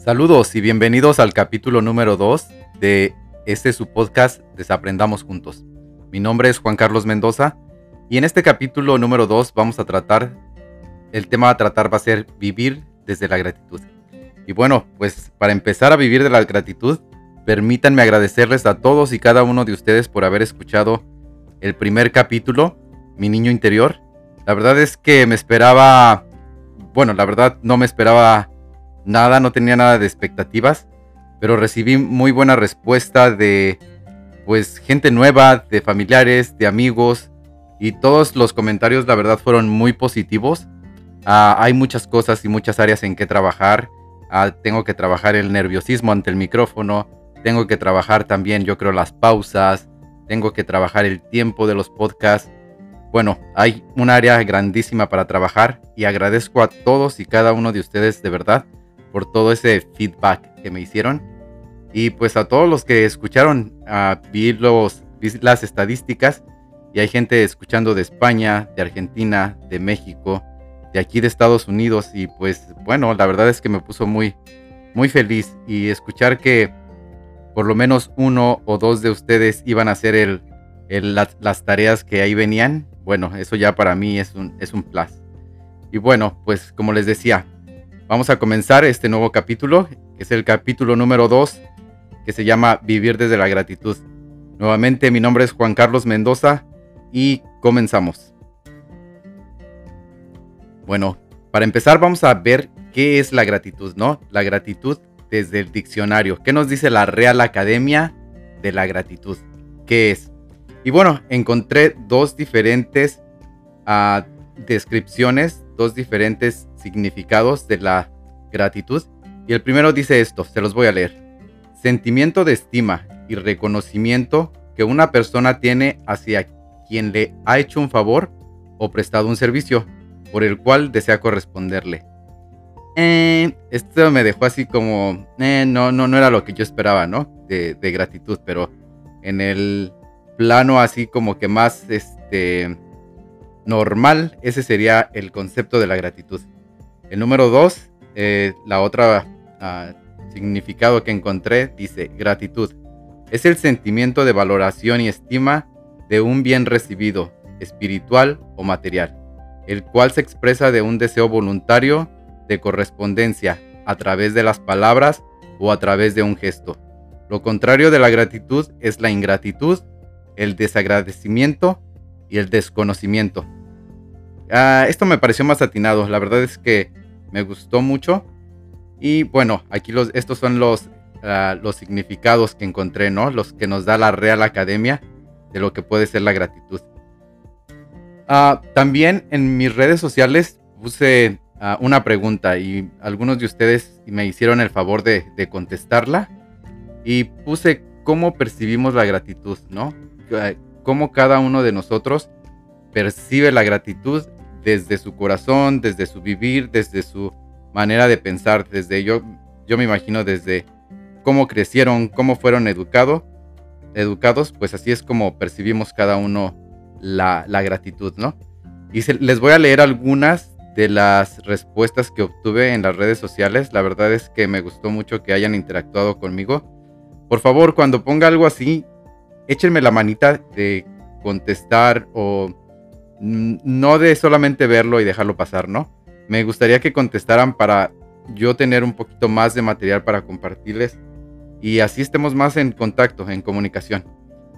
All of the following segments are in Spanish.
Saludos y bienvenidos al capítulo número 2 de este su podcast Desaprendamos Juntos. Mi nombre es Juan Carlos Mendoza y en este capítulo número 2 vamos a tratar, el tema a tratar va a ser vivir desde la gratitud. Y bueno, pues para empezar a vivir de la gratitud, permítanme agradecerles a todos y cada uno de ustedes por haber escuchado el primer capítulo, Mi Niño Interior. La verdad es que me esperaba, bueno, la verdad no me esperaba nada, no tenía nada de expectativas, pero recibí muy buena respuesta de pues gente nueva, de familiares, de amigos y todos los comentarios la verdad fueron muy positivos. Ah, hay muchas cosas y muchas áreas en que trabajar. Ah, tengo que trabajar el nerviosismo ante el micrófono, tengo que trabajar también yo creo las pausas, tengo que trabajar el tiempo de los podcasts. Bueno, hay un área grandísima para trabajar y agradezco a todos y cada uno de ustedes de verdad por todo ese feedback que me hicieron. Y pues a todos los que escucharon, a vi, los, las estadísticas y hay gente escuchando de España, de Argentina, de México, de aquí de Estados Unidos y pues bueno, la verdad es que me puso muy, muy feliz y escuchar que por lo menos uno o dos de ustedes iban a hacer el, las, tareas que ahí venían, bueno, eso ya para mí es un, es un plus. Y bueno, pues como les decía, Vamos a comenzar este nuevo capítulo, que es el capítulo número 2, que se llama Vivir desde la gratitud. Nuevamente, mi nombre es Juan Carlos Mendoza y comenzamos. Bueno, para empezar vamos a ver qué es la gratitud, ¿no? La gratitud desde el diccionario. ¿Qué nos dice la Real Academia de la Gratitud? ¿Qué es? Y bueno, encontré dos diferentes uh, descripciones, dos diferentes significados de la gratitud. Y el primero dice esto, se los voy a leer. Sentimiento de estima y reconocimiento que una persona tiene hacia quien le ha hecho un favor o prestado un servicio por el cual desea corresponderle. Eh, esto me dejó así como, eh, no, no, no era lo que yo esperaba, ¿no? De, de gratitud, pero en el plano así como que más, este, normal, ese sería el concepto de la gratitud. El número dos, eh, la otra ah, significado que encontré, dice gratitud. Es el sentimiento de valoración y estima de un bien recibido, espiritual o material, el cual se expresa de un deseo voluntario de correspondencia a través de las palabras o a través de un gesto. Lo contrario de la gratitud es la ingratitud, el desagradecimiento y el desconocimiento. Ah, esto me pareció más atinado, la verdad es que me gustó mucho. Y bueno, aquí los, estos son los, ah, los significados que encontré, ¿no? Los que nos da la Real Academia de lo que puede ser la gratitud. Ah, también en mis redes sociales puse una pregunta y algunos de ustedes me hicieron el favor de contestarla. Y puse cómo percibimos la gratitud, ¿no? Cómo cada uno de nosotros percibe la gratitud desde su corazón, desde su vivir, desde su manera de pensar, desde yo, yo me imagino desde cómo crecieron, cómo fueron educados, educados, pues así es como percibimos cada uno la, gratitud, ¿no? Y les voy a leer algunas de las respuestas que obtuve en las redes sociales. La verdad es que me gustó mucho que hayan interactuado conmigo. Por favor, cuando ponga algo así, échenme la manita de contestar o no de solamente verlo y dejarlo pasar, ¿no? Me gustaría que contestaran para yo tener un poquito más de material para compartirles y así estemos más en contacto, en comunicación.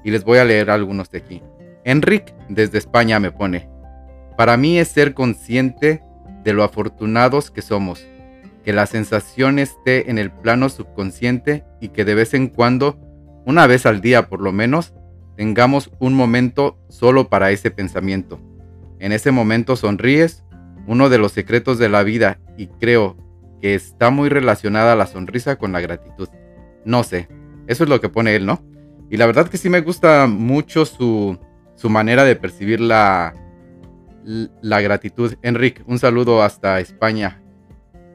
Y les voy a leer algunos de aquí. Enric desde España me pone, para mí es ser consciente de lo afortunados que somos, que la sensación esté en el plano subconsciente y que de vez en cuando, una vez al día por lo menos, tengamos un momento solo para ese pensamiento en ese momento sonríes, uno de los secretos de la vida, y creo que está muy relacionada la sonrisa con la gratitud. No sé, eso es lo que pone él, ¿no? Y la verdad que sí me gusta mucho su, su manera de percibir la, la gratitud. Enrique, un saludo hasta España.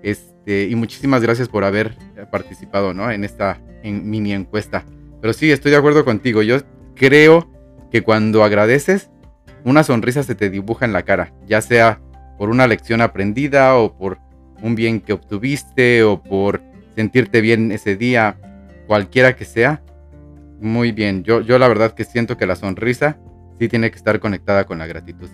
Este, y muchísimas gracias por haber participado ¿no? en esta en mini encuesta. Pero sí, estoy de acuerdo contigo. Yo creo que cuando agradeces, una sonrisa se te dibuja en la cara, ya sea por una lección aprendida o por un bien que obtuviste o por sentirte bien ese día, cualquiera que sea. Muy bien, yo, yo la verdad que siento que la sonrisa sí tiene que estar conectada con la gratitud.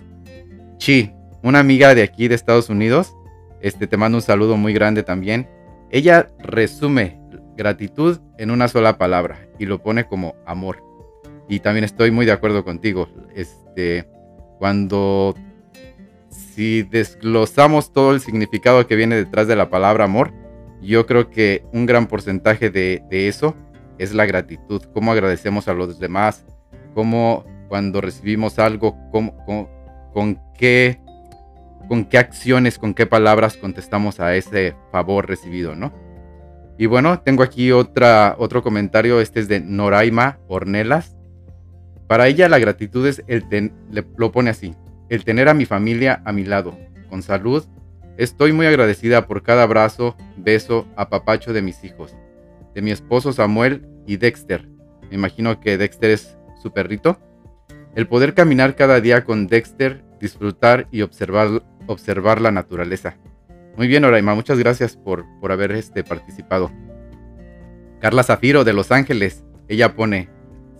Chi, una amiga de aquí de Estados Unidos, este, te mando un saludo muy grande también. Ella resume gratitud en una sola palabra y lo pone como amor. Y también estoy muy de acuerdo contigo. Este, cuando si desglosamos todo el significado que viene detrás de la palabra amor, yo creo que un gran porcentaje de, eso es la gratitud, cómo agradecemos a los demás, cómo cuando recibimos algo, cómo, con, qué, con qué acciones, con qué palabras contestamos a ese favor recibido, ¿no? Y bueno, tengo aquí otra, otro comentario, este es de Noraima Ornelas. Para ella la gratitud es el lo pone así, el tener a mi familia a mi lado, con salud. Estoy muy agradecida por cada abrazo, beso, apapacho de mis hijos, de mi esposo Samuel y Dexter. Me imagino que Dexter es su perrito. El poder caminar cada día con Dexter, disfrutar y observar, observar la naturaleza. Muy bien, Oraima, muchas gracias por, por haber este, participado. Carla Zafiro de Los Ángeles, ella pone,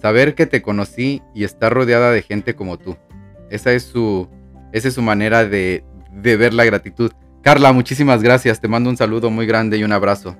saber que te conocí y estar rodeada de gente como tú. Esa es su, esa es su manera de, de ver la gratitud. Carla, muchísimas gracias, te mando un saludo muy grande y un abrazo.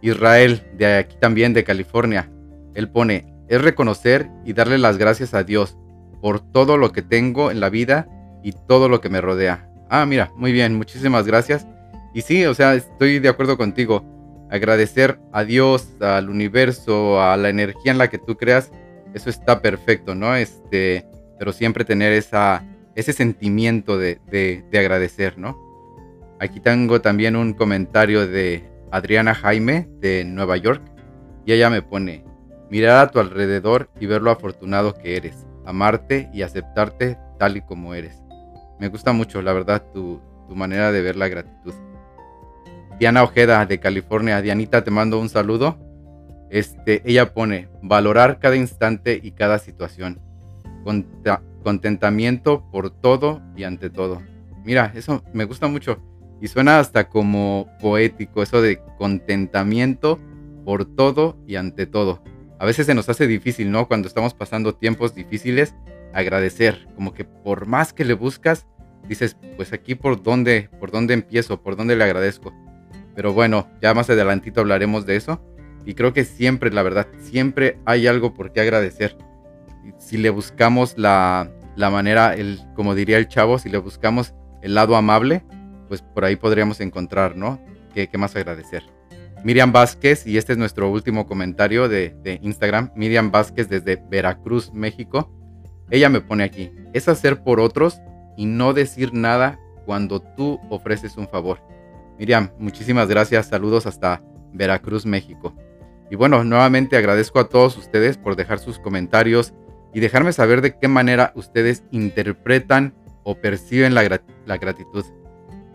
Israel, de aquí también, de California, él pone, es reconocer y darle las gracias a Dios por todo lo que tengo en la vida y todo lo que me rodea. Ah, mira, muy bien, muchísimas gracias. Y sí, o sea, estoy de acuerdo contigo. Agradecer a Dios, al universo, a la energía en la que tú creas, eso está perfecto, ¿no? Este, pero siempre tener esa, ese sentimiento de, de, agradecer, ¿no? Aquí tengo también un comentario de Adriana Jaime de Nueva York y ella me pone, mirar a tu alrededor y ver lo afortunado que eres, amarte y aceptarte tal y como eres. Me gusta mucho, la verdad, tu, tu manera de ver la gratitud. Diana Ojeda de California. Dianita, te mando un saludo. Este, ella pone, valorar cada instante y cada situación. contentamiento por todo y ante todo. Mira, eso me gusta mucho. Y suena hasta como poético, eso de contentamiento por todo y ante todo. A veces se nos hace difícil, ¿no? Cuando estamos pasando tiempos difíciles, agradecer. Como que por más que le buscas, dices, pues aquí por dónde, por dónde empiezo, por dónde le agradezco. Pero bueno, ya más adelantito hablaremos de eso. Y creo que siempre, la verdad, siempre hay algo por qué agradecer. Si le buscamos la, manera, el, como diría el chavo, si le buscamos el lado amable, pues por ahí podríamos encontrar, ¿no? ¿Qué, más agradecer? Miriam Vázquez, y este es nuestro último comentario de, de Instagram, Miriam Vázquez desde Veracruz, México. Ella me pone aquí, es hacer por otros y no decir nada cuando tú ofreces un favor. Miriam, muchísimas gracias, saludos hasta Veracruz, México. Y bueno, nuevamente agradezco a todos ustedes por dejar sus comentarios y dejarme saber de qué manera ustedes interpretan o perciben la, gratitud.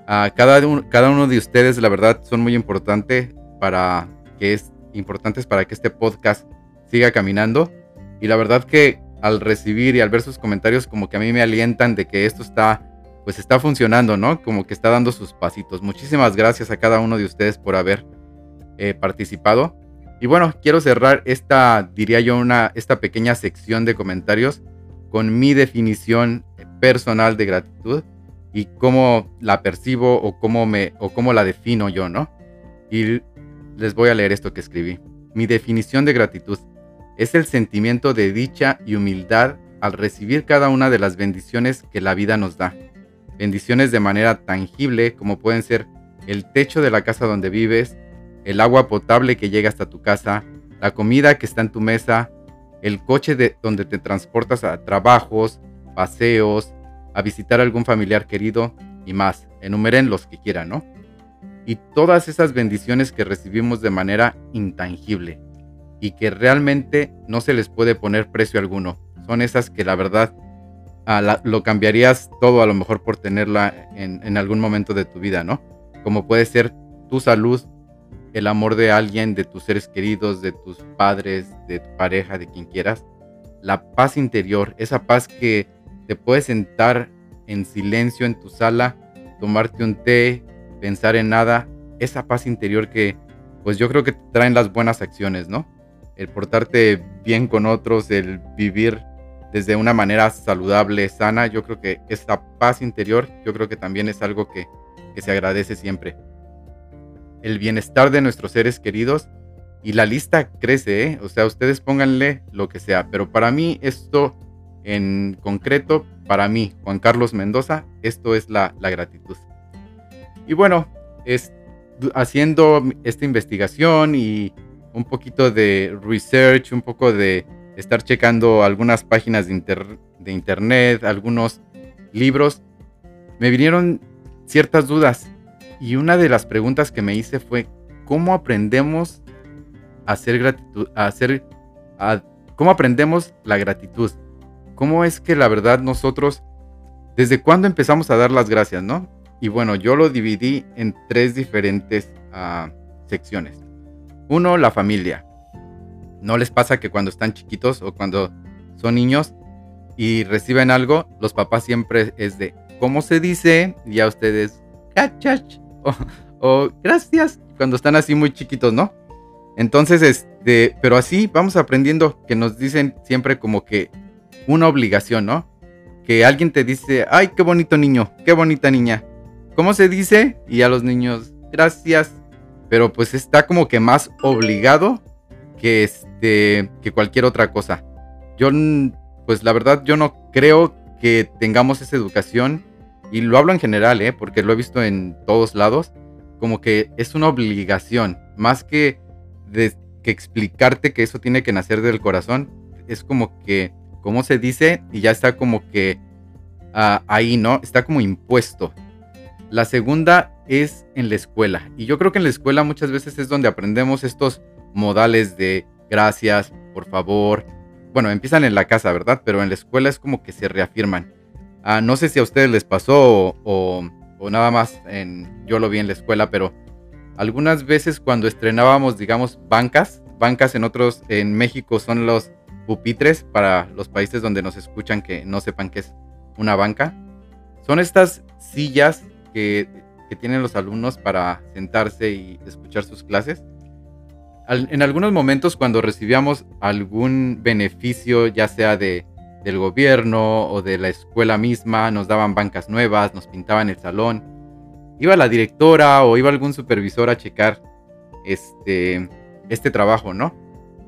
A cada, cada uno de ustedes, la verdad, son muy importantes para que es importantes para que este podcast siga caminando. Y la verdad que al recibir y al ver sus comentarios, como que a mí me alientan de que esto está pues está funcionando, ¿no? Como que está dando sus pasitos. Muchísimas gracias a cada uno de ustedes por haber eh, participado. Y bueno, quiero cerrar esta, diría yo, una, esta pequeña sección de comentarios con mi definición personal de gratitud y cómo la percibo o cómo, me, o cómo la defino yo, ¿no? Y les voy a leer esto que escribí. Mi definición de gratitud es el sentimiento de dicha y humildad al recibir cada una de las bendiciones que la vida nos da bendiciones de manera tangible como pueden ser el techo de la casa donde vives, el agua potable que llega hasta tu casa, la comida que está en tu mesa, el coche de donde te transportas a trabajos, paseos, a visitar a algún familiar querido y más. Enumeren los que quieran, ¿no? Y todas esas bendiciones que recibimos de manera intangible y que realmente no se les puede poner precio alguno. Son esas que la verdad lo cambiarías todo a lo mejor por tenerla en, algún momento de tu vida, ¿no? Como puede ser tu salud, el amor de alguien, de tus seres queridos, de tus padres, de tu pareja, de quien quieras. La paz interior, esa paz que te puedes sentar en silencio en tu sala, tomarte un té, pensar en nada, esa paz interior que, pues yo creo que traen las buenas acciones, ¿no? El portarte bien con otros, el vivir desde una manera saludable, sana, yo creo que esta paz interior, yo creo que también es algo que, que se agradece siempre. El bienestar de nuestros seres queridos y la lista crece, ¿eh? O sea, ustedes pónganle lo que sea, pero para mí esto en concreto, para mí, Juan Carlos Mendoza, esto es la, la gratitud. Y bueno, es, haciendo esta investigación y un poquito de research, un poco de estar checando algunas páginas de, de internet, algunos libros, me vinieron ciertas dudas. Y una de las preguntas que me hice fue, ¿cómo aprendemos a hacer gratitud, a cómo aprendemos la gratitud? ¿Cómo es que la verdad nosotros, desde cuándo empezamos a dar las gracias, no? Y bueno, yo lo dividí en tres diferentes uh, secciones. Uno, la familia. ¿No les pasa que cuando están chiquitos o cuando son niños y reciben algo, los papás siempre es de, ¿cómo se dice? Y a ustedes, cachach o, gracias, cuando están así muy chiquitos, ¿no? Entonces, este, pero así vamos aprendiendo que nos dicen siempre como que una obligación, ¿no? Que alguien te dice, ay, qué bonito niño, qué bonita niña. ¿Cómo se dice? Y a los niños, gracias. Pero pues está como que más obligado que, este, que cualquier otra cosa. Yo, pues la verdad, yo no creo que tengamos esa educación. Y lo hablo en general, ¿eh? porque lo he visto en todos lados. Como que es una obligación. Más que, de, que explicarte que eso tiene que nacer del corazón. Es como que, ¿cómo se dice? Y ya está como que uh, ahí, ¿no? Está como impuesto. La segunda es en la escuela. Y yo creo que en la escuela muchas veces es donde aprendemos estos modales de gracias, por favor. Bueno, empiezan en la casa, ¿verdad? Pero en la escuela es como que se reafirman. Ah, no sé si a ustedes les pasó o, o, nada más en, yo lo vi en la escuela, pero algunas veces cuando estrenábamos, digamos, bancas, bancas en otros, en México son los pupitres para los países donde nos escuchan que no sepan qué es una banca. Son estas sillas que, tienen los alumnos para sentarse y escuchar sus clases. en algunos momentos cuando recibíamos algún beneficio, ya sea de, del gobierno o de la escuela misma, nos daban bancas nuevas, nos pintaban el salón. Iba la directora o iba algún supervisor a checar este, este trabajo, ¿no?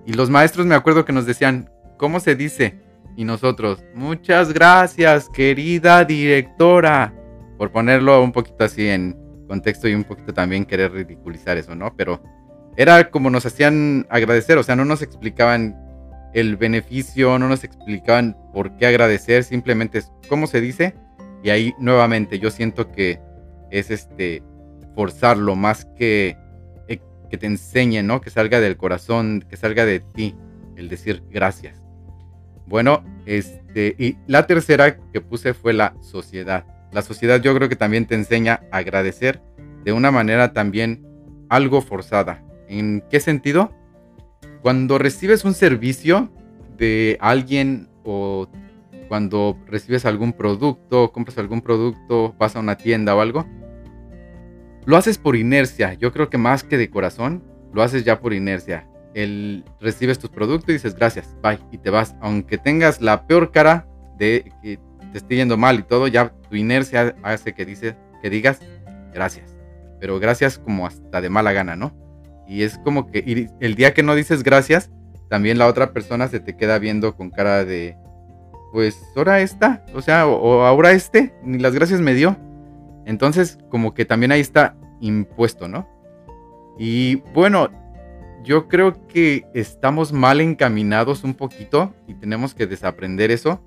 Y los maestros me acuerdo que nos decían, ¿cómo se dice? Y nosotros, muchas gracias, querida directora por ponerlo un poquito así en contexto y un poquito también querer ridiculizar eso, ¿no? Pero era como nos hacían agradecer, o sea, no nos explicaban el beneficio, no nos explicaban por qué agradecer, simplemente es cómo se dice. Y ahí nuevamente yo siento que es este forzarlo más que eh, que te enseñe, ¿no? Que salga del corazón, que salga de ti, el decir gracias. Bueno, este, y la tercera que puse fue la sociedad. La sociedad yo creo que también te enseña a agradecer de una manera también algo forzada. ¿En qué sentido? Cuando recibes un servicio de alguien o cuando recibes algún producto, compras algún producto, vas a una tienda o algo, lo haces por inercia. Yo creo que más que de corazón, lo haces ya por inercia. El, recibes tus productos y dices gracias, bye, y te vas. Aunque tengas la peor cara de que te esté yendo mal y todo, ya tu inercia hace que, que digas gracias. Pero gracias como hasta de mala gana, ¿no? Y es como que el día que no dices gracias, también la otra persona se te queda viendo con cara de, pues ahora esta, o sea, o, ahora este, ni las gracias me dio. Entonces, como que también ahí está impuesto, ¿no? Y bueno, yo creo que estamos mal encaminados un poquito y tenemos que desaprender eso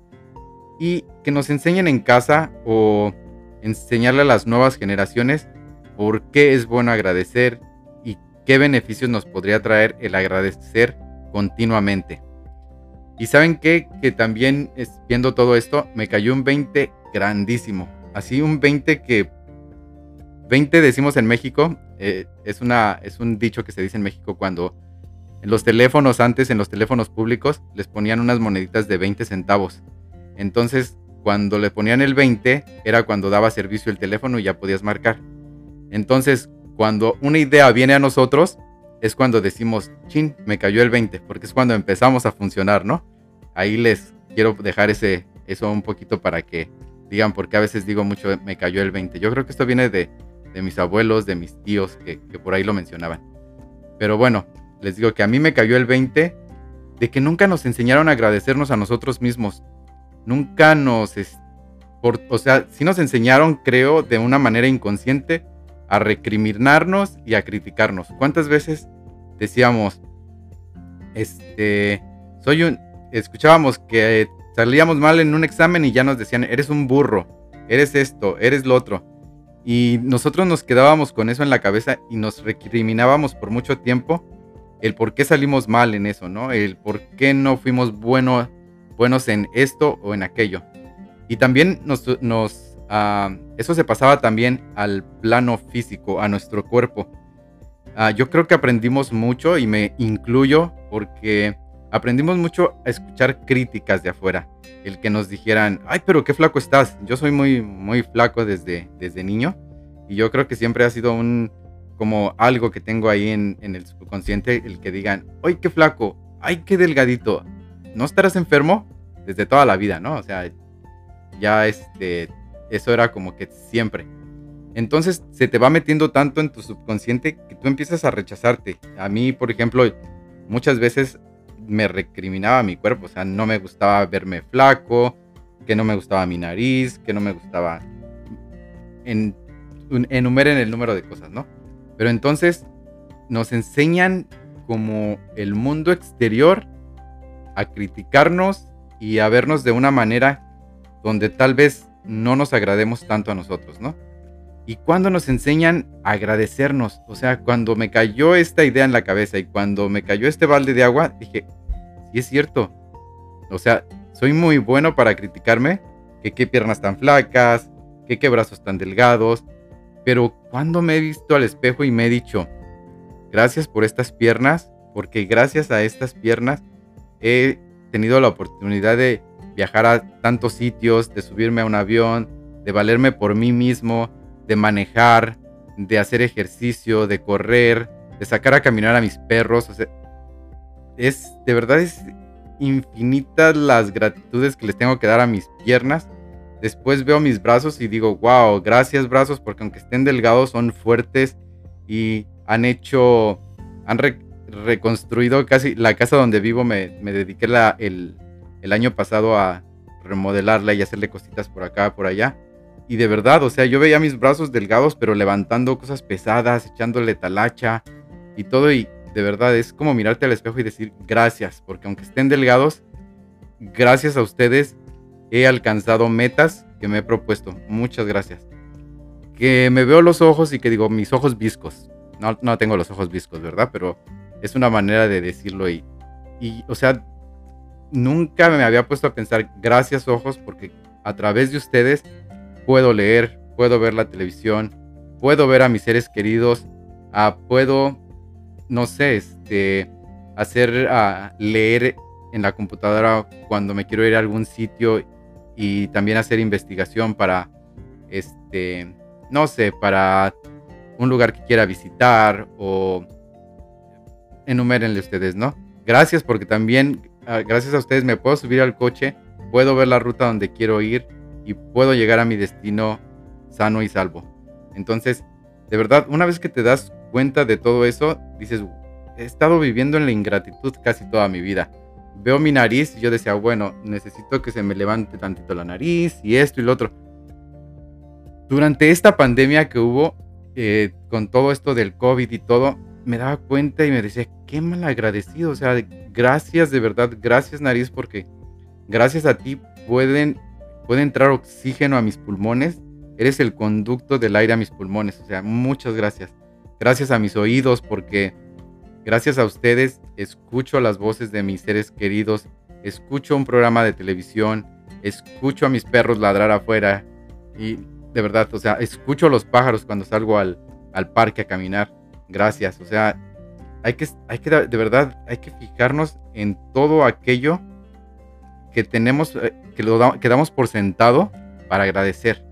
y que nos enseñen en casa o enseñarle a las nuevas generaciones por qué es bueno agradecer qué beneficios nos podría traer el agradecer continuamente. Y saben qué? que también viendo todo esto me cayó un 20 grandísimo. Así un 20 que 20 decimos en México, eh, es, una, es un dicho que se dice en México cuando en los teléfonos antes, en los teléfonos públicos, les ponían unas moneditas de 20 centavos. Entonces, cuando le ponían el 20, era cuando daba servicio el teléfono y ya podías marcar. Entonces, cuando una idea viene a nosotros, es cuando decimos, chin, me cayó el 20, porque es cuando empezamos a funcionar, ¿no? Ahí les quiero dejar ese, eso un poquito para que digan, porque a veces digo mucho, me cayó el 20. Yo creo que esto viene de, de mis abuelos, de mis tíos, que, que por ahí lo mencionaban. Pero bueno, les digo que a mí me cayó el 20 de que nunca nos enseñaron a agradecernos a nosotros mismos. Nunca nos, por, o sea, sí nos enseñaron, creo, de una manera inconsciente a recriminarnos y a criticarnos. ¿Cuántas veces decíamos, este, escuchábamos que salíamos mal en un examen y ya nos decían, eres un burro, eres esto, eres lo otro. Y nosotros nos quedábamos con eso en la cabeza y nos recriminábamos por mucho tiempo el por qué salimos mal en eso, ¿no? El por qué no fuimos buenos en esto o en aquello. Y también nos, nos ah, eso se pasaba también al plano físico, a nuestro cuerpo. Ah, yo creo que aprendimos mucho y me incluyo porque aprendimos mucho a escuchar críticas de afuera. El que nos dijeran, ay, pero qué flaco estás. Yo soy muy, muy flaco desde, desde niño y yo creo que siempre ha sido un, como algo que tengo ahí en, en el subconsciente, el que digan, ay, qué flaco, ay, qué delgadito. ¿No estarás enfermo? Desde toda la vida, ¿no? O sea, ya este, eso era como que siempre. Entonces se te va metiendo tanto en tu subconsciente que tú empiezas a rechazarte. A mí, por ejemplo, muchas veces me recriminaba mi cuerpo, o sea, no me gustaba verme flaco, que no me gustaba mi nariz, que no me gustaba... En, enumeren el número de cosas, ¿no? Pero entonces nos enseñan como el mundo exterior a criticarnos y a vernos de una manera donde tal vez no nos agrademos tanto a nosotros, ¿no? Y cuando nos enseñan a agradecernos, o sea, cuando me cayó esta idea en la cabeza y cuando me cayó este balde de agua, dije, sí es cierto. O sea, soy muy bueno para criticarme, que qué piernas tan flacas, que qué brazos tan delgados, pero cuando me he visto al espejo y me he dicho, gracias por estas piernas, porque gracias a estas piernas he tenido la oportunidad de viajar a tantos sitios, de subirme a un avión, de valerme por mí mismo, de manejar, de hacer ejercicio, de correr, de sacar a caminar a mis perros. O sea, es de verdad es infinitas las gratitudes que les tengo que dar a mis piernas. Después veo mis brazos y digo, wow, gracias brazos, porque aunque estén delgados, son fuertes y han hecho, han reconstruido casi la casa donde vivo. Me, dediqué la, el, el año pasado a remodelarla y hacerle cositas por acá, por allá. Y de verdad, o sea, yo veía mis brazos delgados, pero levantando cosas pesadas, echándole talacha y todo. Y de verdad es como mirarte al espejo y decir gracias, porque aunque estén delgados, gracias a ustedes he alcanzado metas que me he propuesto. Muchas gracias. Que me veo los ojos y que digo, mis ojos viscos. No, no tengo los ojos viscos, ¿verdad? Pero es una manera de decirlo y, y, o sea, nunca me había puesto a pensar, gracias ojos, porque a través de ustedes puedo leer, puedo ver la televisión, puedo ver a mis seres queridos, ah, puedo, no sé, este, hacer, uh, leer en la computadora cuando me quiero ir a algún sitio y también hacer investigación para, este, no sé, para un lugar que quiera visitar o enumérenle ustedes, ¿no? Gracias porque también gracias a ustedes me puedo subir al coche, puedo ver la ruta donde quiero ir y puedo llegar a mi destino sano y salvo. Entonces, de verdad, una vez que te das cuenta de todo eso, dices, he estado viviendo en la ingratitud casi toda mi vida. Veo mi nariz y yo decía, bueno, necesito que se me levante tantito la nariz y esto y lo otro. Durante esta pandemia que hubo, eh, con todo esto del COVID y todo, me daba cuenta y me decía, qué mal agradecido. O sea, gracias de verdad, gracias nariz, porque gracias a ti pueden, puede entrar oxígeno a mis pulmones. Eres el conducto del aire a mis pulmones. O sea, muchas gracias. Gracias a mis oídos, porque gracias a ustedes escucho las voces de mis seres queridos, escucho un programa de televisión, escucho a mis perros ladrar afuera. Y de verdad, o sea, escucho a los pájaros cuando salgo al, al parque a caminar gracias. O sea, hay que, hay que, de verdad, hay que fijarnos en todo aquello que tenemos, eh, que, lo damos por sentado para agradecer.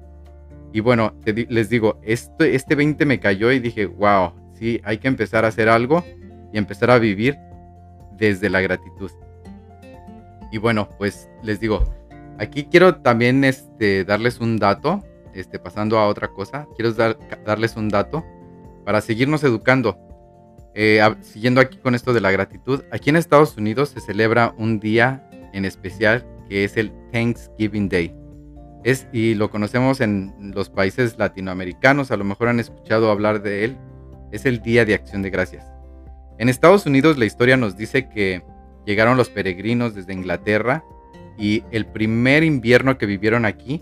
Y bueno, les digo, este, este 20 me cayó y dije, wow, sí, hay que empezar a hacer algo y empezar a vivir desde la gratitud. Y bueno, pues les digo, aquí quiero también este, darles un dato, este, pasando a otra cosa, quiero darles un dato para seguirnos educando. Eh, siguiendo aquí con esto de la gratitud, aquí en Estados Unidos se celebra un día en especial que es el Thanksgiving Day. Es, y lo conocemos en los países latinoamericanos, a lo mejor han escuchado hablar de él, es el Día de Acción de Gracias. En Estados Unidos la historia nos dice que llegaron los peregrinos desde Inglaterra y el primer invierno que vivieron aquí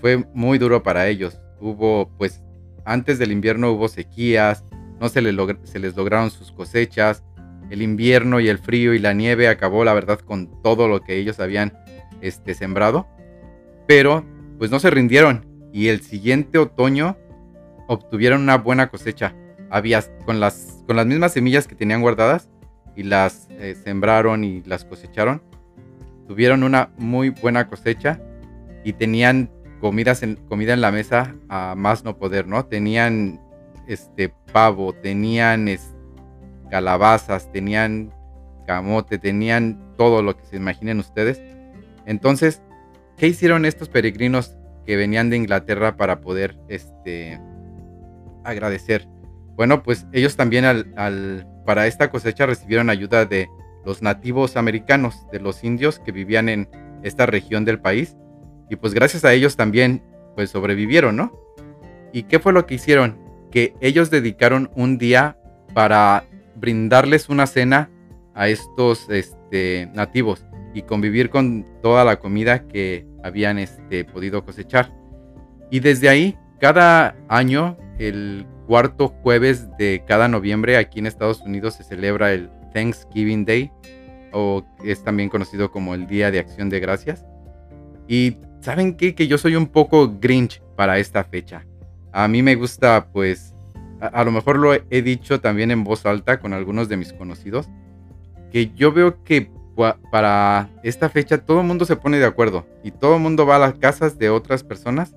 fue muy duro para ellos. Hubo, pues, antes del invierno hubo sequías, no se, les, se les lograron sus cosechas, el invierno y el frío y la nieve acabó, la verdad, con todo lo que ellos habían este, sembrado. Pero, pues no se rindieron y el siguiente otoño obtuvieron una buena cosecha. Había, con las, con las mismas semillas que tenían guardadas y las eh, sembraron y las cosecharon, tuvieron una muy buena cosecha y tenían comidas en, comida en la mesa a más no poder, ¿no? Tenían este pavo, tenían calabazas, tenían camote, tenían todo lo que se imaginen ustedes. Entonces, ¿qué hicieron estos peregrinos que venían de Inglaterra para poder este, agradecer? Bueno, pues ellos también al, para esta cosecha recibieron ayuda de los nativos americanos, de los indios que vivían en esta región del país y pues gracias a ellos también pues sobrevivieron, ¿no? ¿Y qué fue lo que hicieron? Que ellos dedicaron un día para brindarles una cena a estos este, nativos y convivir con toda la comida que habían este, podido cosechar. Y desde ahí, cada año, el cuarto jueves de cada noviembre aquí en Estados Unidos se celebra el Thanksgiving Day, o es también conocido como el Día de Acción de Gracias. Y ¿saben qué? Que yo soy un poco grinch para esta fecha. A mí me gusta, pues, a, lo mejor lo he dicho también en voz alta con algunos de mis conocidos, que yo veo que para esta fecha todo el mundo se pone de acuerdo y todo el mundo va a las casas de otras personas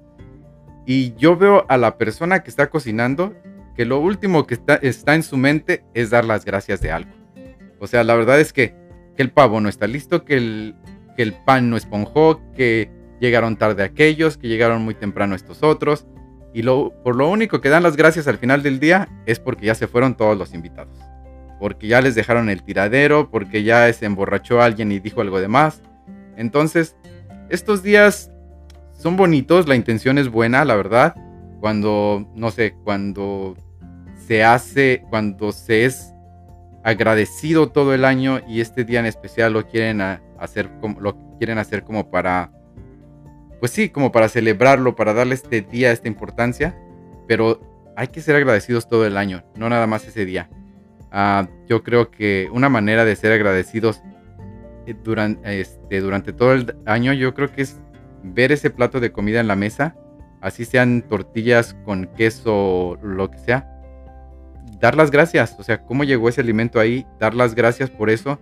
y yo veo a la persona que está cocinando que lo último que está, en su mente es dar las gracias de algo. O sea, la verdad es que, que el pavo no está listo, que el pan no esponjó, que llegaron tarde aquellos, que llegaron muy temprano estos otros. Y lo, por lo único que dan las gracias al final del día es porque ya se fueron todos los invitados. Porque ya les dejaron el tiradero, porque ya se emborrachó alguien y dijo algo de más. Entonces, estos días son bonitos, la intención es buena, la verdad. Cuando, no sé, cuando se hace, cuando se es agradecido todo el año y este día en especial lo quieren hacer como, lo quieren hacer como para pues sí, como para celebrarlo, para darle este día esta importancia, pero hay que ser agradecidos todo el año, no nada más ese día. Ah, yo creo que una manera de ser agradecidos eh, durante, este, durante todo el año, yo creo que es ver ese plato de comida en la mesa, así sean tortillas con queso lo que sea, dar las gracias, o sea, cómo llegó ese alimento ahí, dar las gracias por eso,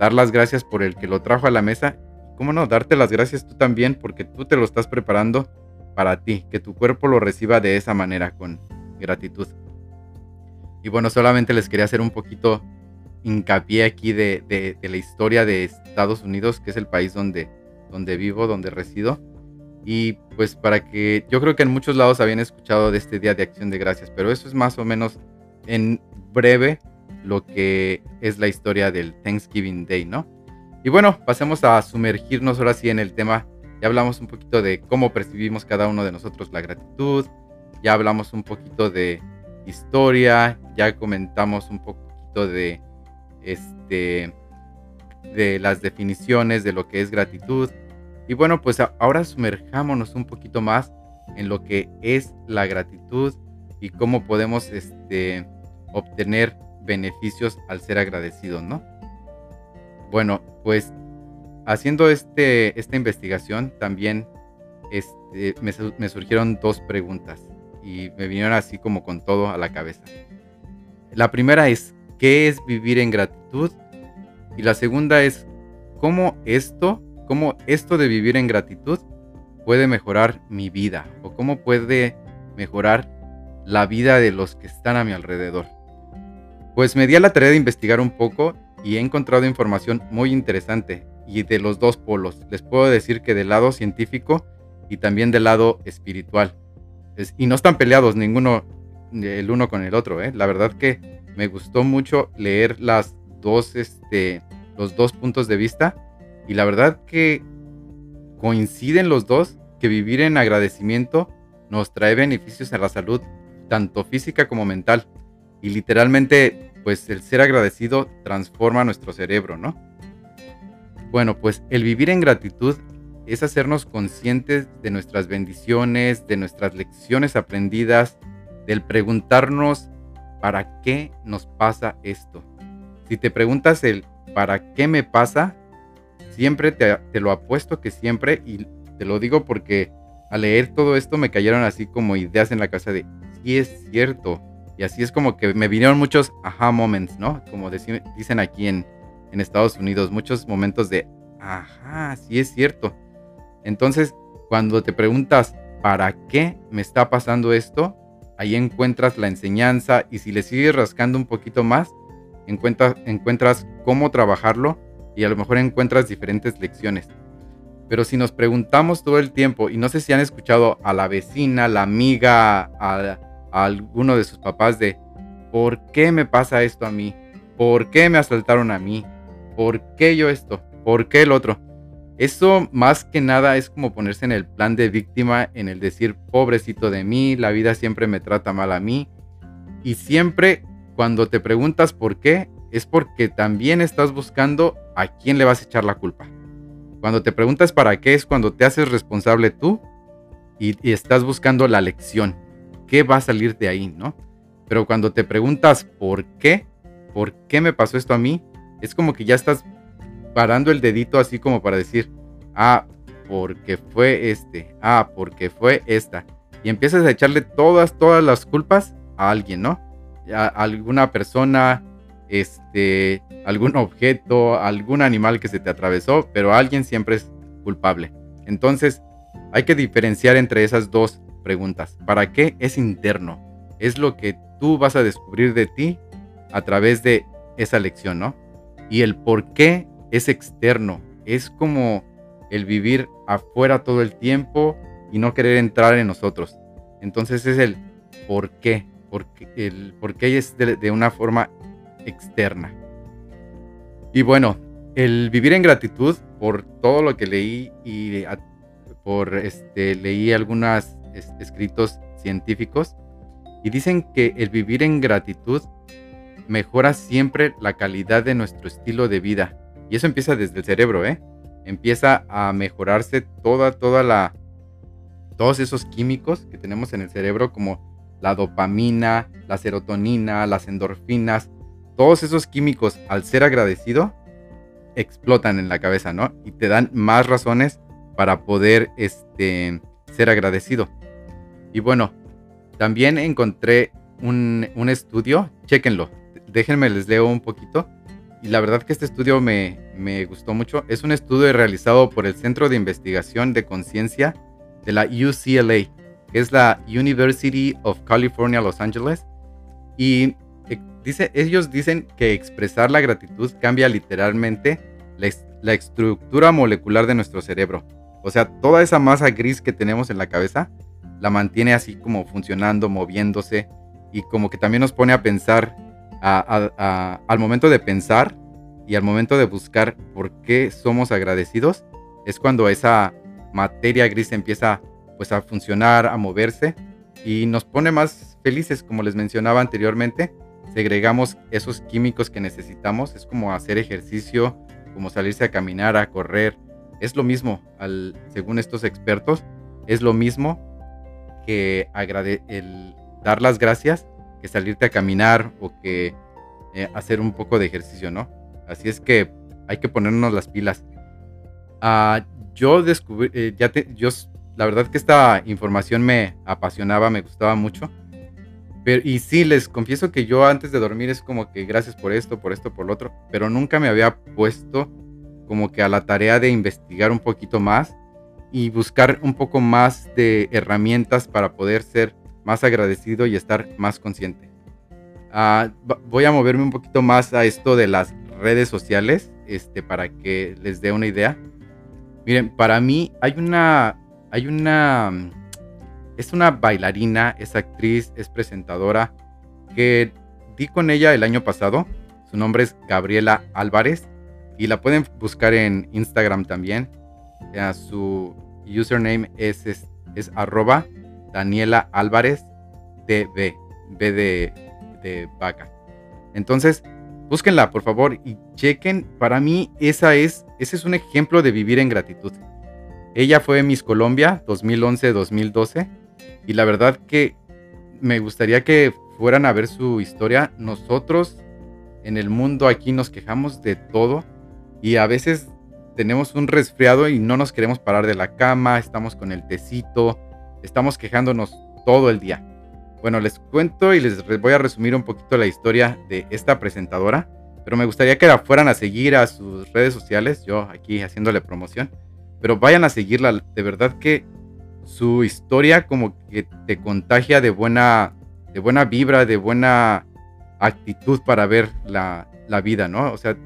dar las gracias por el que lo trajo a la mesa ¿cómo no? Darte las gracias tú también porque tú te lo estás preparando para ti, que tu cuerpo lo reciba de esa manera, con gratitud. Y bueno, solamente les quería hacer un poquito hincapié aquí de, la historia de Estados Unidos, que es el país donde, donde vivo, donde resido. Y pues para que yo creo que en muchos lados habían escuchado de este Día de Acción de Gracias, pero eso es más o menos en breve lo que es la historia del Thanksgiving Day, ¿no? Y bueno, pasemos a sumergirnos ahora sí en el tema. Ya hablamos un poquito de cómo percibimos cada uno de nosotros la gratitud. Ya hablamos un poquito de historia. Ya comentamos un poquito de este de las definiciones de lo que es gratitud. Y bueno, pues ahora sumerjámonos un poquito más en lo que es la gratitud y cómo podemos este, obtener beneficios al ser agradecidos, ¿no? Bueno, pues haciendo este, esta investigación también este, me, surgieron dos preguntas y me vinieron así como con todo a la cabeza. La primera es, ¿qué es vivir en gratitud? Y la segunda es, ¿cómo esto, cómo esto de vivir en gratitud puede mejorar mi vida? ¿O cómo puede mejorar la vida de los que están a mi alrededor? Pues me di a la tarea de investigar un poco y he encontrado información muy interesante y de los dos polos. Les puedo decir que del lado científico y también del lado espiritual. y no están peleados ninguno el uno con el otro. ¿eh? La verdad que me gustó mucho leer las dos, este, los dos puntos de vista y la verdad que coinciden los dos que vivir en agradecimiento nos trae beneficios a la salud, tanto física como mental. Y literalmente, pues el ser agradecido transforma nuestro cerebro, ¿no? Bueno, pues el vivir en gratitud es hacernos conscientes de nuestras bendiciones, de nuestras lecciones aprendidas, del preguntarnos ¿para qué nos pasa esto? Si te preguntas el ¿para qué me pasa? Siempre te, lo apuesto que siempre, y te lo digo porque al leer todo esto me cayeron así como ideas en la casa de, sí es cierto. Y así es como que me vinieron muchos aha moments, ¿no? Como dicen aquí en, en Estados Unidos, muchos momentos de, ajá, sí es cierto. Entonces, cuando te preguntas, ¿para qué me está pasando esto? Ahí encuentras la enseñanza y si le sigues rascando un poquito más, encuentras, encuentras cómo trabajarlo y a lo mejor encuentras diferentes lecciones. Pero si nos preguntamos todo el tiempo, y no sé si han escuchado a la vecina, la amiga, a, a alguno de sus papás de, ¿por qué me pasa esto a mí? ¿Por qué me asaltaron a mí? ¿Por qué yo esto? ¿Por qué el otro? Eso más que nada es como ponerse en el plan de víctima, en el decir, pobrecito de mí, la vida siempre me trata mal a mí. Y siempre cuando te preguntas por qué, es porque también estás buscando a quién le vas a echar la culpa. Cuando te preguntas para qué es cuando te haces responsable tú y, estás buscando la lección. ¿Qué va a salir de ahí, no? Pero cuando te preguntas por qué, por qué me pasó esto a mí, es como que ya estás parando el dedito así como para decir, ah, porque fue este, ah, porque fue esta. Y empiezas a echarle todas, todas las culpas a alguien, ¿no? A alguna persona, este, algún objeto, algún animal que se te atravesó, pero alguien siempre es culpable. Entonces, hay que diferenciar entre esas dos preguntas. ¿Para qué es interno? Es lo que tú vas a descubrir de ti a través de esa lección, ¿no? Y el por qué es externo, es como el vivir afuera todo el tiempo y no querer entrar en nosotros. Entonces es el por qué, porque el por qué es de, una forma externa. Y bueno, el vivir en gratitud por todo lo que leí y por este leí escritos científicos y dicen que el vivir en gratitud mejora siempre la calidad de nuestro estilo de vida y eso empieza desde el cerebro, ¿eh? Empieza a mejorarse toda, toda la... Todos esos químicos que tenemos en el cerebro como la dopamina, la serotonina, las endorfinas, todos esos químicos al ser agradecido explotan en la cabeza, ¿no? Y te dan más razones para poder este, ser agradecido. Y bueno, también encontré un, un estudio, chéquenlo, déjenme les leo un poquito y la verdad que este estudio me, me gustó mucho. Es un estudio realizado por el Centro de Investigación de Conciencia de la UCLA, que es la University of California, Los Ángeles. Y eh, dice, ellos dicen que expresar la gratitud cambia literalmente la, la estructura molecular de nuestro cerebro. O sea, toda esa masa gris que tenemos en la cabeza la mantiene así como funcionando, moviéndose y como que también nos pone a pensar al momento de pensar y al momento de buscar por qué somos agradecidos, es cuando esa materia gris empieza pues a funcionar, a moverse y nos pone más felices, como les mencionaba anteriormente. Segregamos esos químicos que necesitamos, es como hacer ejercicio, como salirse a caminar, a correr. Es lo mismo, al, según estos expertos, es lo mismo que el dar las gracias que salirte a caminar o que eh, hacer un poco de ejercicio, ¿no? Así es que hay que ponernos las pilas. Ah, yo descubrí, eh, ya te, yo, la verdad que esta información me apasionaba, me gustaba mucho. Pero, y sí, les confieso que yo antes de dormir es como que gracias por esto, por esto, por lo otro, pero nunca me había puesto como que a la tarea de investigar un poquito más y buscar un poco más de herramientas para poder ser más agradecido y estar más consciente. Ah, voy a moverme un poquito más a esto de las redes sociales, este, para que les dé una idea. Miren, para mí hay una, hay una, es una bailarina, es actriz, es presentadora, que di con ella el año pasado. Su nombre es Gabriela Álvarez y la pueden buscar en Instagram también. su username es, es, arroba Daniela Álvarez TV, B de, de vaca. Entonces, búsquenla, por favor, y chequen. Para mí, esa es, ese es un ejemplo de vivir en gratitud. Ella fue Miss Colombia 2011-2012 y la verdad que me gustaría que fueran a ver su historia. Nosotros en el mundo aquí nos quejamos de todo y a veces tenemos un resfriado y no nos queremos parar de la cama, estamos con el tecito, estamos quejándonos todo el día. Bueno, les cuento y les voy a resumir un poquito la historia de esta presentadora, pero me gustaría que la fueran a seguir a sus redes sociales, yo aquí haciéndole promoción, pero vayan a seguirla, de verdad que su historia como que te contagia de buena, de buena vibra, de buena actitud para ver la, vida, ¿no? O sea,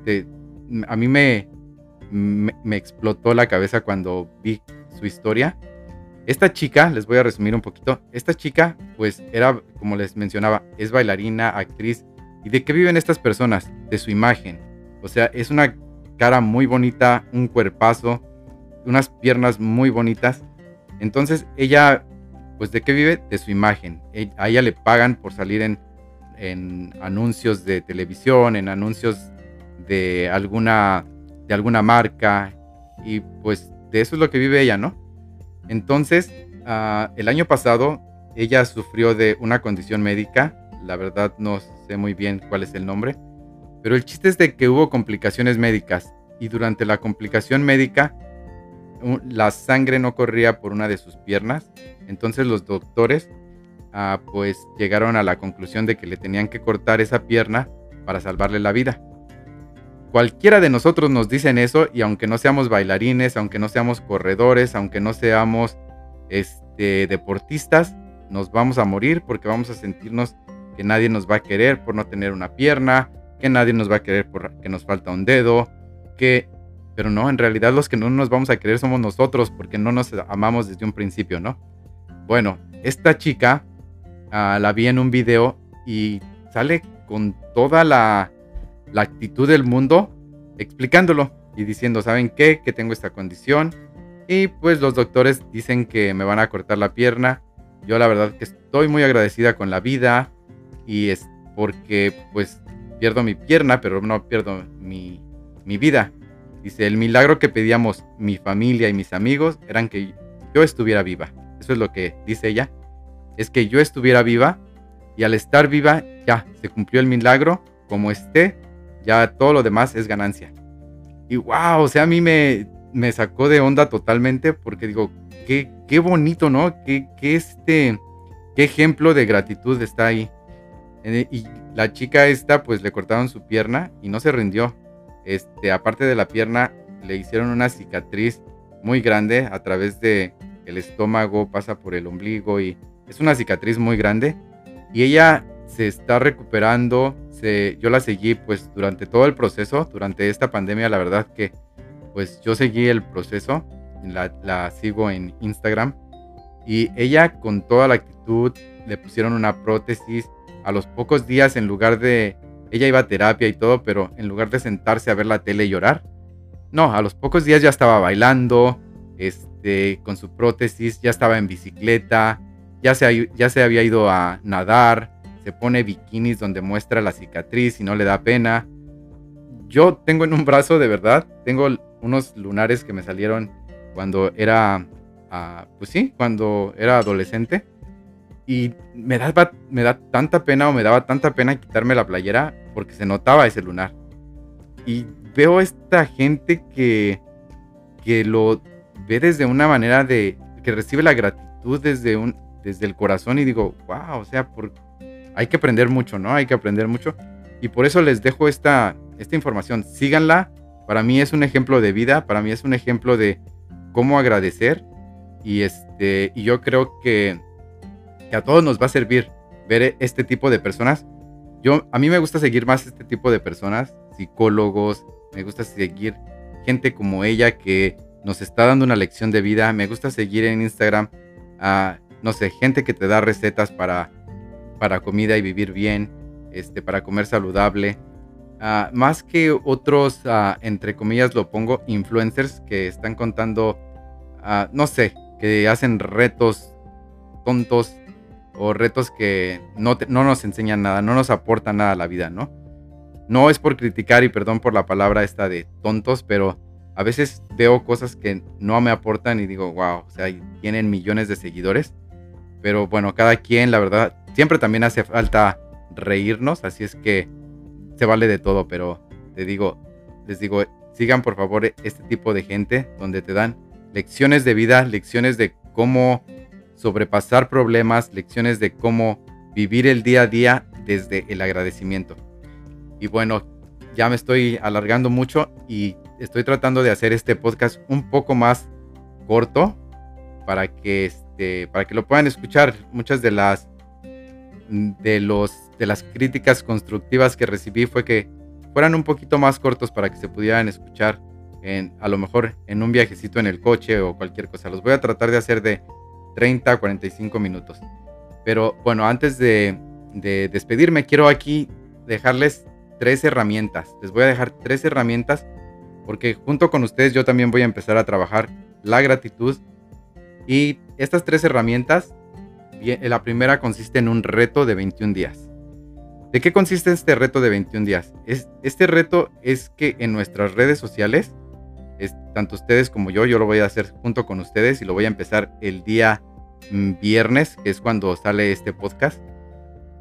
a mí me, me explotó la cabeza cuando vi su historia esta chica, les voy a resumir un poquito, esta chica pues era, como les mencionaba, es bailarina, actriz. ¿Y de qué viven estas personas? De su imagen. O sea, es una cara muy bonita, un cuerpazo, unas piernas muy bonitas. Entonces ella, pues de qué vive? De su imagen. E, a ella le pagan por salir en, en anuncios de televisión, en anuncios de alguna, de alguna marca. Y pues de eso es lo que vive ella, ¿no? Entonces, ah, el año pasado ella sufrió de una condición médica, la verdad no sé muy bien cuál es el nombre, pero el chiste es de que hubo complicaciones médicas y durante la complicación médica la sangre no corría por una de sus piernas, entonces los doctores ah, pues llegaron a la conclusión de que le tenían que cortar esa pierna para salvarle la vida. Cualquiera de nosotros nos dicen eso y aunque no seamos bailarines, aunque no seamos corredores, aunque no seamos este, deportistas, nos vamos a morir porque vamos a sentirnos que nadie nos va a querer por no tener una pierna, que nadie nos va a querer porque nos falta un dedo, que... Pero no, en realidad los que no nos vamos a querer somos nosotros porque no nos amamos desde un principio, ¿no? Bueno, esta chica ah, la vi en un video y sale con toda la la actitud del mundo explicándolo y diciendo, ¿saben qué? Que tengo esta condición. Y pues los doctores dicen que me van a cortar la pierna. Yo la verdad que estoy muy agradecida con la vida y es porque pues pierdo mi pierna, pero no pierdo mi, mi vida. Dice, el milagro que pedíamos mi familia y mis amigos eran que yo estuviera viva. Eso es lo que dice ella. Es que yo estuviera viva y al estar viva ya se cumplió el milagro. Como esté, ya todo lo demás es ganancia. Y wow, o sea, a mí me, me sacó de onda totalmente porque digo, qué, qué bonito, ¿no? Qué, qué, este, qué ejemplo de gratitud está ahí. Eh, y la chica esta, pues le cortaron su pierna y no se rindió. Este, aparte de la pierna, le hicieron una cicatriz muy grande a través de el estómago, pasa por el ombligo y es una cicatriz muy grande. Y ella se está recuperando, yo la seguí pues durante todo el proceso, durante esta pandemia, la verdad que pues yo seguí el proceso, la, la sigo en Instagram y ella con toda la actitud le pusieron una prótesis a los pocos días en lugar de, ella iba a terapia y todo, pero en lugar de sentarse a ver la tele y llorar, no, a los pocos días ya estaba bailando, este, con su prótesis, ya estaba en bicicleta, ya se, ya se había ido a nadar, se pone bikinis donde muestra la cicatriz y no le da pena. Yo tengo en un brazo, de verdad, tengo unos lunares que me salieron cuando era, ah, pues sí, cuando era adolescente. Y me da, me da tanta pena o me daba tanta pena quitarme la playera porque se notaba ese lunar. Y veo esta gente que, que lo ve desde una manera de, que recibe la gratitud desde, un, desde el corazón y digo, wow, o sea, por, hay que aprender mucho, ¿no? Hay que aprender mucho. Y por eso les dejo esta, esta información. Síganla. Para mí es un ejemplo de vida. Para mí es un ejemplo de cómo agradecer. Y, este, y yo creo que, a todos nos va a servir ver este tipo de personas. yo, a mí me gusta seguir más este tipo de personas, psicólogos, me gusta seguir gente como ella que nos está dando una lección de vida, me gusta seguir en Instagram a, no sé, gente que te da recetas para, para comida y vivir bien, este, para comer saludable. Ah, más que otros, ah, entre comillas lo pongo, influencers que están contando, ah, no sé, que hacen retos tontos o retos que no, no nos enseñan nada, no nos aportan nada a la vida, ¿no? No es por criticar y perdón por la palabra esta de tontos, pero a veces veo cosas que no me aportan y digo, wow, o sea, tienen millones de seguidores. Pero bueno, cada quien, la verdad, siempre también hace falta reírnos, así es que se vale de todo, pero te digo, les digo, sigan por favor este tipo de gente donde te dan lecciones de vida, lecciones de cómo sobrepasar problemas, lecciones de cómo vivir el día a día desde el agradecimiento. Y bueno, ya me estoy alargando mucho y estoy tratando de hacer este podcast un poco más corto para que este para que lo puedan escuchar. Muchas de las de los de las críticas constructivas que recibí fue que fueran un poquito más cortos para que se pudieran escuchar en a lo mejor en un viajecito en el coche o cualquier cosa. Los voy a tratar de hacer de 30 a 45 minutos. Pero bueno, antes de, de despedirme, quiero aquí dejarles tres herramientas. Les voy a dejar tres herramientas porque junto con ustedes yo también voy a empezar a trabajar la gratitud. Y estas tres herramientas, la primera consiste en un reto de 21 días. ¿De qué consiste este reto de 21 días? Es, este reto es que en nuestras redes sociales, es, tanto ustedes como yo, yo lo voy a hacer junto con ustedes y lo voy a empezar el día mm, viernes, que es cuando sale este podcast.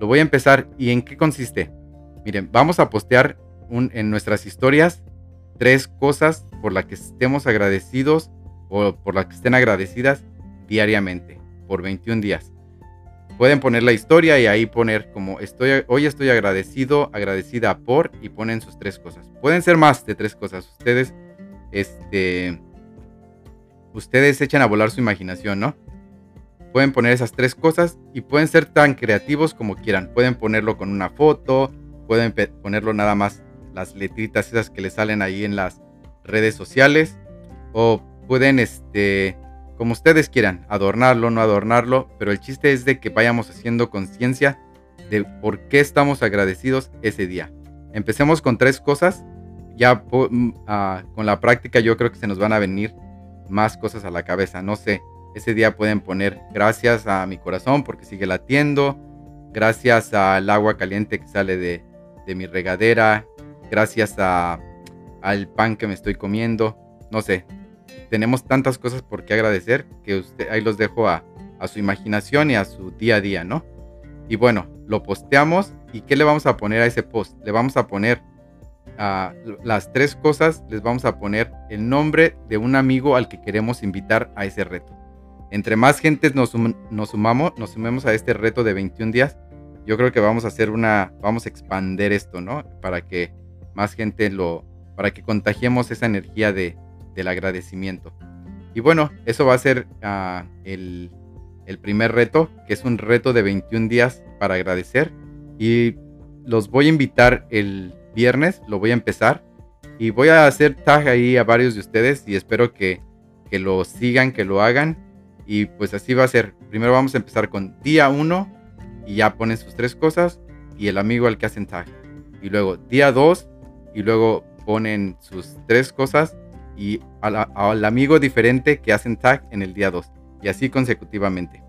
Lo voy a empezar y en qué consiste. Miren, vamos a postear en nuestras historias tres cosas por las que estemos agradecidos o por las que estén agradecidas diariamente, por 21 días. Pueden poner la historia y ahí poner como estoy, hoy estoy agradecido, agradecida por y ponen sus tres cosas. Pueden ser más de tres cosas. Ustedes, este, ustedes echan a volar su imaginación, ¿no? Pueden poner esas tres cosas y pueden ser tan creativos como quieran. Pueden ponerlo con una foto, Pueden ponerlo nada más las letritas esas que le salen ahí en las redes sociales. O pueden, este, como ustedes quieran, adornarlo, no adornarlo. Pero el chiste es de que vayamos haciendo conciencia de por qué estamos agradecidos ese día. Empecemos con tres cosas. Ya mm, ah, con la práctica yo creo que se nos van a venir más cosas a la cabeza. No sé, ese día pueden poner gracias a mi corazón porque sigue latiendo. Gracias al agua caliente que sale de, de mi regadera, gracias a, al pan que me estoy comiendo. No sé, tenemos tantas cosas por qué agradecer que usted, ahí los dejo a, a su imaginación y a su día a día, ¿no? Y bueno, lo posteamos y ¿qué le vamos a poner a ese post? Le vamos a poner a las tres cosas, les vamos a poner el nombre de un amigo al que queremos invitar a ese reto. Entre más gente nos, nos sumamos, nos sumemos a este reto de 21 días, yo creo que vamos a hacer una, vamos a expander esto, ¿no? Para que más gente lo, para que contagiemos esa energía de, del agradecimiento. Y bueno, eso va a ser ah, el, primer reto, que es un reto de 21 días para agradecer. Y los voy a invitar el viernes, lo voy a empezar. Y voy a hacer tag ahí a varios de ustedes y espero que, que lo sigan, que lo hagan. Y pues así va a ser. Primero vamos a empezar con día 1 y ya ponen sus tres cosas y el amigo al que hacen tag. Y luego día 2 y luego ponen sus tres cosas y al, amigo diferente que hacen tag en el día 2 y así consecutivamente.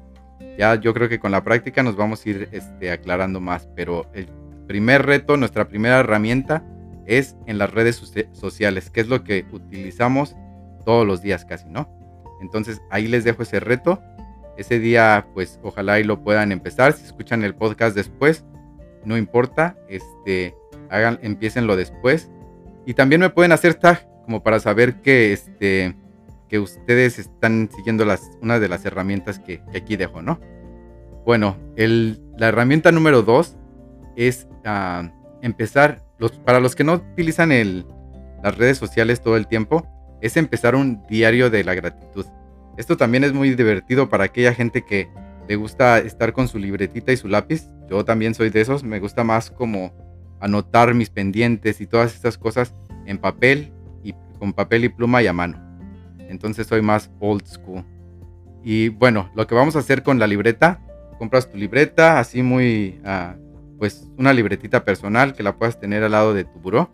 Ya yo creo que con la práctica nos vamos a ir este, aclarando más, pero el primer reto, nuestra primera herramienta es en las redes sociales, que es lo que utilizamos todos los días casi, ¿no? Entonces ahí les dejo ese reto ese día, pues ojalá y lo puedan empezar. Si escuchan el podcast después, no importa, este, hagan, empiecenlo después. Y también me pueden hacer tag como para saber que, este, que ustedes están siguiendo las, una de las herramientas que, aquí dejo, ¿no? Bueno, el, la herramienta número dos es ah, empezar, los, para los que no utilizan el, las redes sociales todo el tiempo, es empezar un diario de la gratitud. Esto también es muy divertido para aquella gente que le gusta estar con su libretita y su lápiz. Yo también soy de esos. Me gusta más como anotar mis pendientes y todas estas cosas en papel con papel y pluma y a mano. Entonces soy más old school. Y bueno, lo que vamos a hacer con la libreta, compras tu libreta, así muy, ah, pues una libretita personal que la puedas tener al lado de tu buró.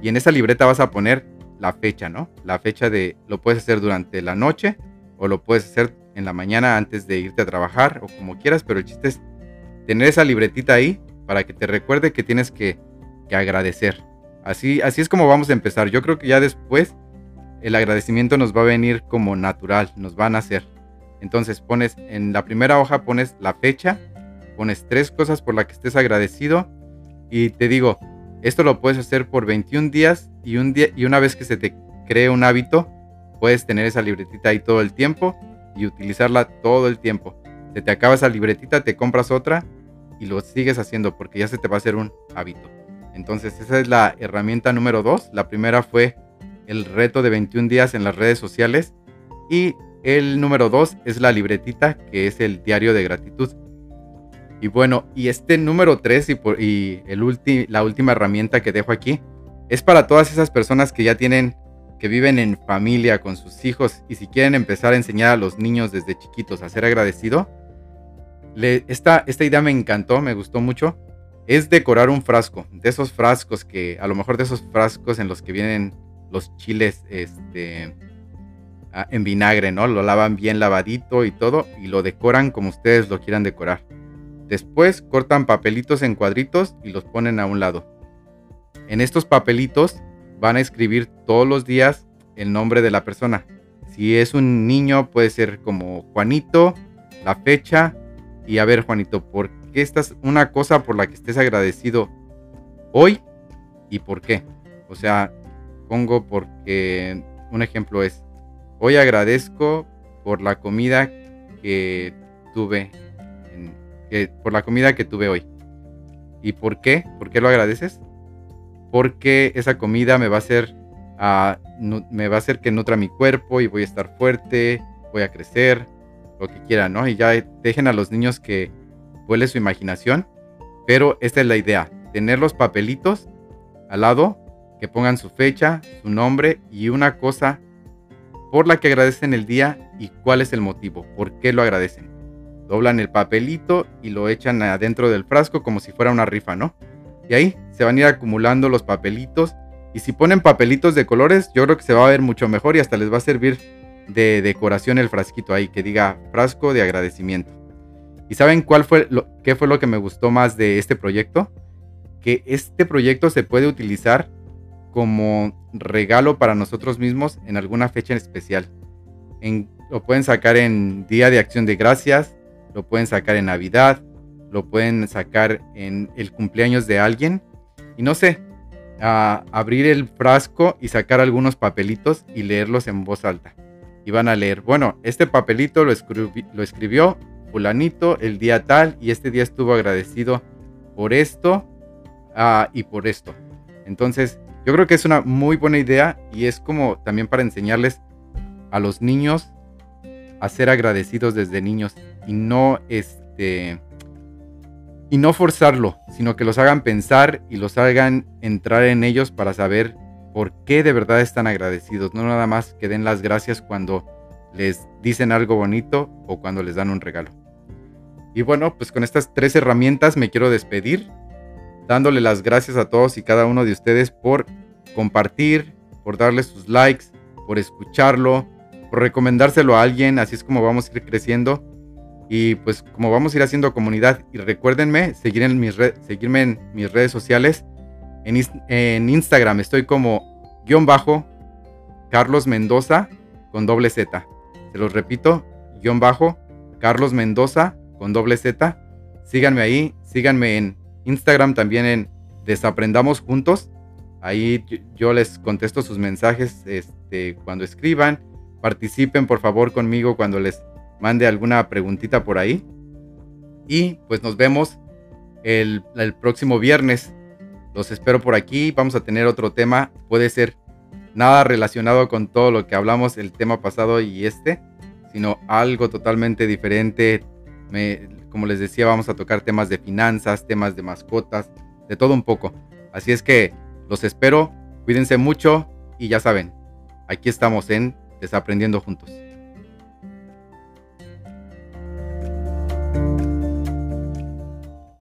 Y en esa libreta vas a poner la fecha, ¿no? La fecha de, lo puedes hacer durante la noche o lo puedes hacer en la mañana antes de irte a trabajar o como quieras, pero el chiste es tener esa libretita ahí para que te recuerde que tienes que, que agradecer. Así, así es como vamos a empezar. Yo creo que ya después el agradecimiento nos va a venir como natural, nos van a hacer. Entonces pones en la primera hoja pones la fecha, pones tres cosas por las que estés agradecido y te digo, esto lo puedes hacer por 21 días y, un día, y una vez que se te cree un hábito, puedes tener esa libretita ahí todo el tiempo y utilizarla todo el tiempo. Se te acaba esa libretita, te compras otra y lo sigues haciendo porque ya se te va a hacer un hábito. Entonces esa es la herramienta número 2. La primera fue el reto de 21 días en las redes sociales y el número 2 es la libretita que es el diario de gratitud. Y bueno, y este número 3 y, y el la última herramienta que dejo aquí es para todas esas personas que ya tienen, que viven en familia con sus hijos y si quieren empezar a enseñar a los niños desde chiquitos a ser agradecido. esta, esta idea me encantó, me gustó mucho. Es decorar un frasco, de esos frascos que, a lo mejor de esos frascos en los que vienen los chiles este, en vinagre, ¿no? Lo lavan bien lavadito y todo y lo decoran como ustedes lo quieran decorar. Después cortan papelitos en cuadritos y los ponen a un lado. En estos papelitos van a escribir todos los días el nombre de la persona. Si es un niño puede ser como Juanito, la fecha y a ver Juanito, ¿por qué estás una cosa por la que estés agradecido hoy y por qué? O sea, pongo porque un ejemplo es, hoy agradezco por la comida que tuve por la comida que tuve hoy. ¿Y por qué? ¿Por qué lo agradeces? Porque esa comida me va a hacer, ah, me va a hacer que nutra mi cuerpo y voy a estar fuerte, voy a crecer, lo que quieran, ¿no? Y ya dejen a los niños que vuele su imaginación. Pero esta es la idea, tener los papelitos al lado, que pongan su fecha, su nombre y una cosa por la que agradecen el día y cuál es el motivo, por qué lo agradecen doblan el papelito y lo echan adentro del frasco como si fuera una rifa, ¿no? Y ahí se van a ir acumulando los papelitos. Y si ponen papelitos de colores, yo creo que se va a ver mucho mejor y hasta les va a servir de decoración el frasquito ahí, que diga frasco de agradecimiento. ¿Y saben cuál fue lo, qué fue lo que me gustó más de este proyecto? Que este proyecto se puede utilizar como regalo para nosotros mismos en alguna fecha en especial. lo pueden sacar en Día de Acción de Gracias, lo pueden sacar en Navidad, lo pueden sacar en el cumpleaños de alguien y no sé, abrir el frasco y sacar algunos papelitos y leerlos en voz alta. Y van a leer, bueno, este papelito lo escribió fulanito el día tal y este día estuvo agradecido por esto ah, y por esto. Entonces, yo creo que es una muy buena idea y es como también para enseñarles a los niños a ser agradecidos desde niños y no este y no forzarlo, sino que los hagan pensar y los hagan entrar en ellos para saber por qué de verdad están agradecidos, no nada más que den las gracias cuando les dicen algo bonito o cuando les dan un regalo. Y bueno, pues con estas tres herramientas me quiero despedir, dándole las gracias a todos y cada uno de ustedes por compartir, por darle sus likes, por escucharlo, recomendárselo a alguien, así es como vamos a ir creciendo y pues como vamos a ir haciendo comunidad y recuérdenme seguir en mis seguirme en mis redes sociales. En, en Instagram estoy como guion bajo Carlos Mendoza con doble Z. Se los repito, guion bajo Carlos Mendoza con doble Z. Síganme ahí, síganme en Instagram también en Desaprendamos Juntos. Ahí yo les contesto sus mensajes este, cuando escriban Participen por favor conmigo cuando les mande alguna preguntita por ahí. Y pues nos vemos el, próximo viernes. Los espero por aquí. Vamos a tener otro tema. Puede ser nada relacionado con todo lo que hablamos el tema pasado y este, sino algo totalmente diferente, Me, como les decía, vamos a tocar temas de finanzas, temas de mascotas, de todo un poco. Así es que los espero, cuídense mucho y ya saben, aquí estamos en Desaprendiendo Juntos.